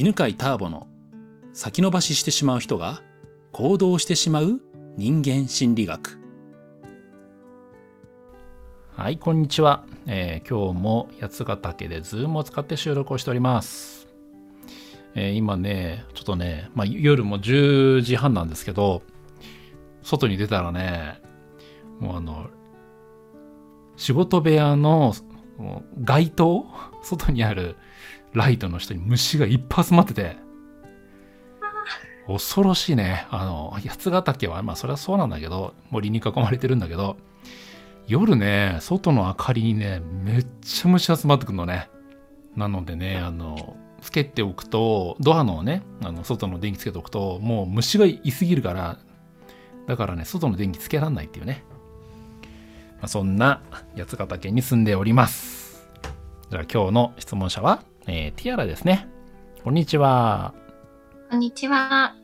犬飼ターボの先延ばししてしまう人が行動してしまう人間心理学。はいこんにちは、えー、今日も八ヶ岳でズームを使って収録をしております、えー、今ねちょっとね、まあ、夜も10時半なんですけど外に出たらねもうあの仕事部屋の街灯？外にあるライトの下に虫がいっぱい集まってて、恐ろしいね。あの、八ヶ岳は、まあそれはそうなんだけど、森に囲まれてるんだけど、夜ね、外の明かりにね、めっちゃ虫集まってくるのね。なのでね、あの、つけておくと、ドアのね、あの外の電気つけておくと、もう虫がいすぎるから、だからね、外の電気つけらんないっていうね。まあ、そんな八ヶ岳に住んでおります。じゃあ今日の質問者は、えー、ティアラですね。こんにちは。こんにちは。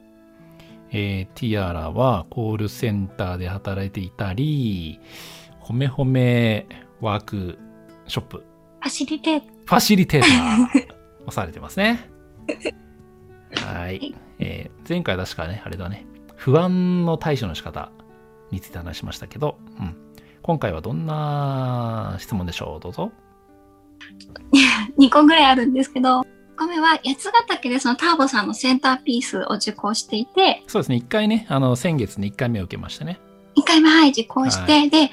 えー、ティアラはコールセンターで働いていたり、ほめほめワークショップ。ファシリテーファシリテーターをされてますね。はい。えー、前回確かね、あれだね、不安の対処の仕方について話しましたけど、うん。今回はどんな質問でしょう？どうぞ。2個ぐらいあるんですけど、1個目は八ヶ岳でそのターボさんのセンターピースを受講していて、そうですね、1回ね、あの、先月に1回目を受けましたね。1回目、はい、受講して、はい、で、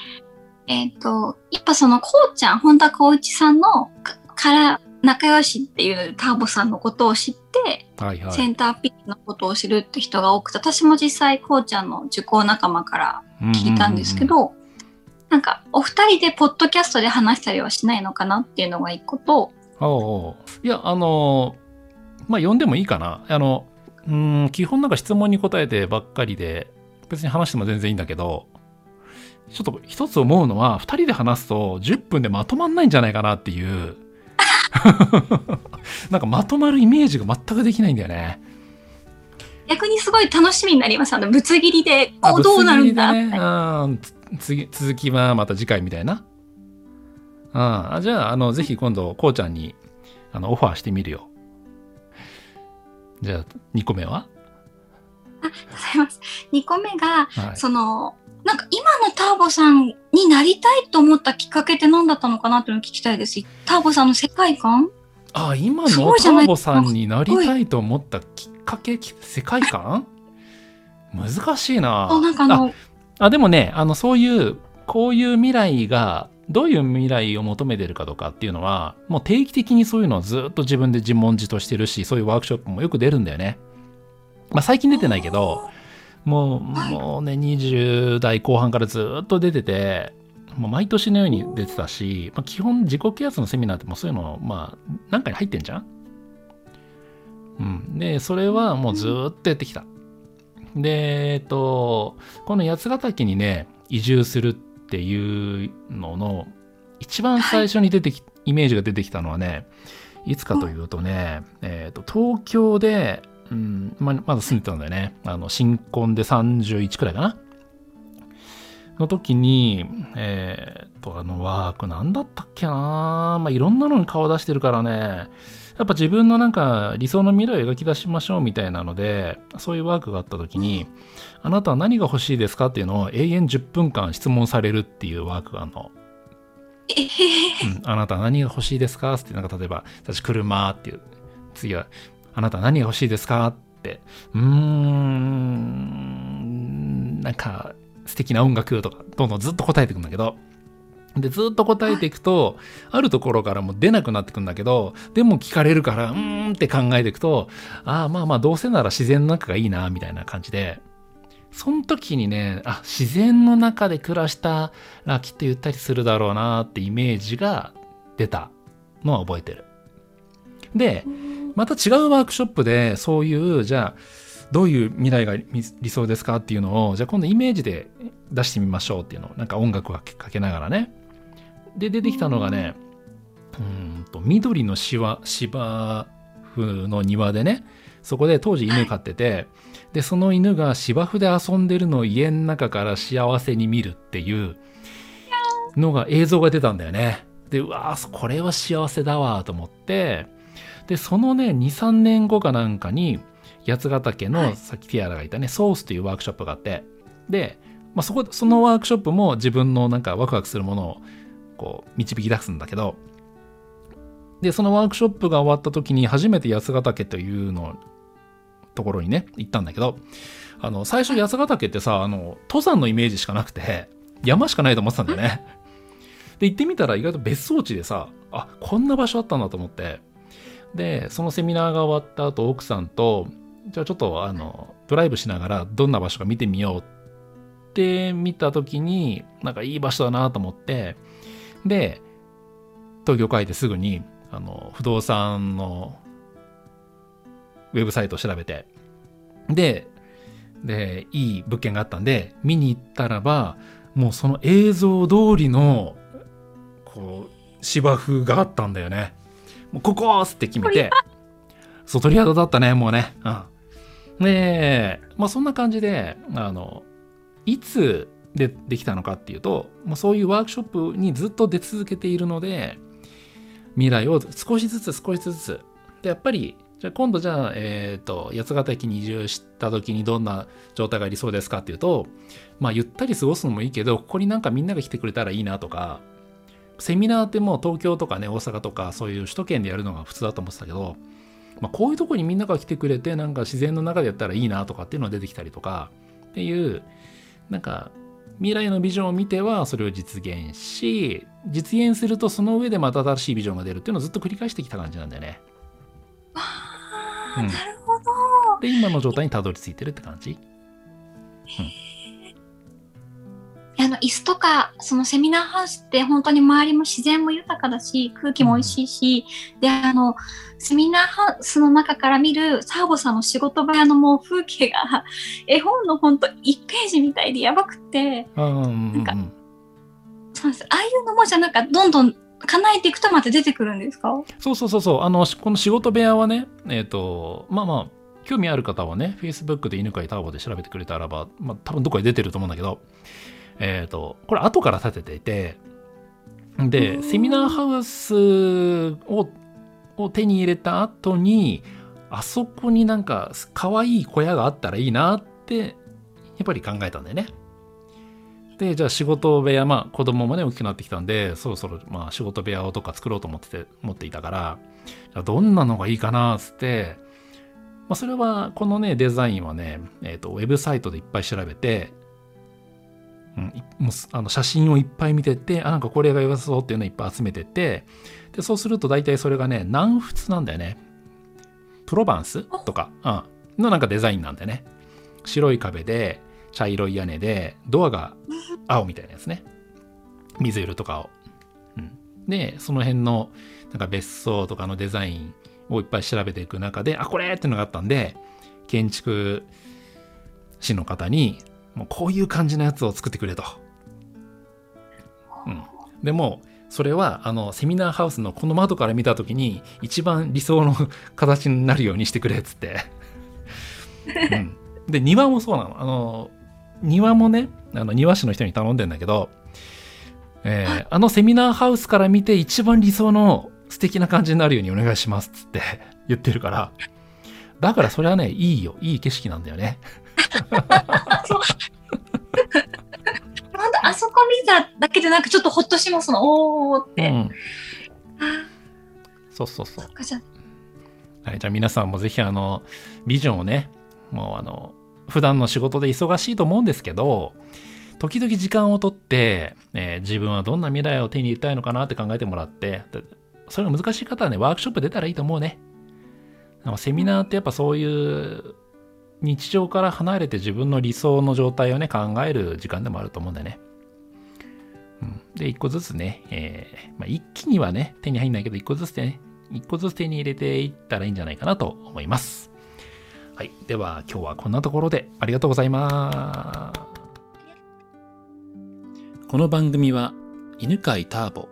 えっ、ー、と、やっぱそのこうちゃん、本田光一さんのから仲良しっていうターボさんのことを知って、はいはい、センターピースのことを知るって人が多くて、私も実際こうちゃんの受講仲間から聞いたんですけど、うんうんうんなんか、お二人でポッドキャストで話したりはしないのかなっていうのが一個と。おいや、あの、まあ、呼んでもいいかな。あの、うん、基本なんか質問に答えてばっかりで、別に話しても全然いいんだけど、ちょっと一つ思うのは、二人で話すと10分でまとまんないんじゃないかなっていう。なんかまとまるイメージが全くできないんだよね。逆にすごい楽しみになります。あの、ぶつ切りで、こうどうなるんだって。ね、うん次、続きはまた次回みたいな。ああ、じゃあ、あの、ぜひ今度、こうちゃんに、あの、オファーしてみるよ。じゃあ、2個目は？あ、ございます。2個目が、はい、その、なんか今のターボさんになりたいと思ったきっかけって何だったのかなっていうのを聞きたいです。ターボさんの世界観？あ、今のターボさんになりたいと思ったきっかけ、世界観？難しいな。なんかあの、あでもね、あの、そういう、こういう未来が、どういう未来を求めてるかとかっていうのは、もう定期的にそういうのをずっと自分で自問自答してるし、そういうワークショップもよく出るんだよね。まあ最近出てないけど、もう、もうね、20代後半からずっと出てて、もう毎年のように出てたし、まあ、基本自己啓発のセミナーってもうそういうの、まあ、何かに入ってんじゃん？うん。で、それはもうずっとやってきた。で、えっと、この八ヶ岳にね、移住するっていうのの、一番最初に出てき、はい、イメージが出てきたのはね、いつかというとね、えっと、東京で、うん、ままだ住んでたんだよね。あの、新婚で31くらいかな。の時に、えー、っと、あのワークなんだったっけなまあ、いろんなのに顔出してるからね、やっぱ自分のなんか理想の未来を描き出しましょうみたいなので、そういうワークがあった時に、あなたは何が欲しいですかっていうのを永遠10分間質問されるっていうワークがあるの。うん、あなたは何が欲しいですかって、なんか例えば、私車っていう。次は、あなたは何が欲しいですかって。うーん、なんか素敵な音楽とか、どんどんずっと答えていくんだけど、で、ずっと答えていくと、あるところからも出なくなってくんだけど、でも聞かれるから、うーんって考えていくと、ああ、まあまあ、どうせなら自然の中がいいな、みたいな感じで、その時にね、あ、自然の中で暮らしたらきっとゆったりするだろうなってイメージが出たのは覚えてる。で、また違うワークショップで、そういう、じゃあ、どういう未来が理想ですかっていうのを、じゃあ今度イメージで出してみましょうっていうのを、なんか音楽をかけながらね、で、出てきたのがね、うんと、緑の芝、芝生の庭でね、そこで当時犬飼ってて、で、その犬が芝生で遊んでるのを家の中から幸せに見るっていうのが映像が出たんだよね。で、うわーこれは幸せだわと思って、で、そのね、2、3年後かなんかに、八ヶ岳の、さっきティアラがいたね、ソースというワークショップがあって、で、まあ、そこ、そのワークショップも自分のなんかワクワクするものをこう導き出すんだけど、で、そのワークショップが終わった時に初めて八ヶ岳というのところにね、行ったんだけど、あの、最初八ヶ岳ってさ、あの、登山のイメージしかなくて、山しかないと思ってたんだよね。で、行ってみたら意外と別荘地でさ、あ、こんな場所あったんだと思って、で、そのセミナーが終わった後、奥さんと、じゃあちょっとあの、ドライブしながらどんな場所か見てみようって見た時に、なんかいい場所だなと思って、で、東京帰ってすぐに、あの、不動産のウェブサイトを調べて、で、で、いい物件があったんで、見に行ったらば、もうその映像通りの、こう、芝生があったんだよね。もうここって決めて、そう、鳥肌だったね、もうね。うん。で、まあそんな感じで、あの、いつでできたのかっていうと、まあ、そういうワークショップにずっと出続けているので、未来を少しずつ少しずつ。で、やっぱり、じゃあ今度じゃあ、えっ、ー、と、八ヶ岳に移住した時にどんな状態が理想ですかっていうと、まあ、ゆったり過ごすのもいいけど、ここになんかみんなが来てくれたらいいなとか、セミナーってもう東京とかね、大阪とか、そういう首都圏でやるのが普通だと思ってたけど、まあ、こういうとこにみんなが来てくれて、なんか自然の中でやったらいいなとかっていうのが出てきたりとか、っていう、なんか未来のビジョンを見てはそれを実現し実現するとその上でまた新しいビジョンが出るっていうのをずっと繰り返してきた感じなんだよね。ああ、うん、なるほど。で今の状態にたどり着いてるって感じ。うんあの椅子とかそのセミナーハウスって本当に周りも自然も豊かだし空気も美味しいし、うん、であのセミナーハウスの中から見るサーボさんの仕事場のもう風景が絵本の本当1ページみたいでやばくて、なんかそうです。ああいうのもじゃなんかどんどん叶えていくとまた出てくるんですか？そうそうそうそう。あのこの仕事部屋はねえっ、ー、とまあまあ興味ある方はね Facebook で犬飼ターボで調べてくれたらば、まあ、多分どこかで出てると思うんだけどえっ、ー、と、これ後から建てていて、で、セミナーハウスをを手に入れた後に、あそこになんか可愛い小屋があったらいいなって、やっぱり考えたんだよね。で、じゃあ仕事部屋、まあ子供もね、大きくなってきたんで、そろそろまあ仕事部屋をとか作ろうと思ってて、思っていたから、じゃあどんなのがいいかな、つって、まあそれは、このね、デザインはね、えっ、ー、と、ウェブサイトでいっぱい調べて、うん、もうあの写真をいっぱい見てってあなんかこれが良さそうっていうのをいっぱい集めてってでそうすると大体それがね南仏なんだよね。プロバンスとか、うん、のなんかデザインなんだよね。白い壁で茶色い屋根でドアが青みたいなやつね。水色とかを、うん、でその辺のなんか別荘とかのデザインをいっぱい調べていく中であこれっていうのがあったんで建築士の方にもうこういう感じのやつを作ってくれと。うん。でも、それは、あの、セミナーハウスのこの窓から見た時に、一番理想の形になるようにしてくれ、っつって。うん。で、庭もそうなの。あの、庭もね、あの、庭師の人に頼んでんだけど、えー、あのセミナーハウスから見て一番理想の素敵な感じになるようにお願いしますっつって言ってるから、だからそれはね、いいよ。いい景色なんだよね。本当あそこ見ただけでなくちょっとほっとしますの。おおって、うん、そうそうそう。はい、じゃあ皆さんもぜひあのビジョンをねもうあの普段の仕事で忙しいと思うんですけど時々時間をとって、えー、自分はどんな未来を手に入れたいのかなって考えてもらってそれが難しい方はねワークショップ出たらいいと思うね。セミナーってやっぱそういう日常から離れて自分の理想の状態をね、考える時間でもあると思うんだよね。うん、で、一個ずつね、えー、まあ、一気にはね、手に入んないけど、一個ずつね、一個ずつ手に入れていったらいいんじゃないかなと思います。はい。では、今日はこんなところでありがとうございます。この番組は、犬飼ターボ、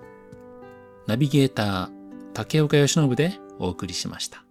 ナビゲーター、竹岡由伸でお送りしました。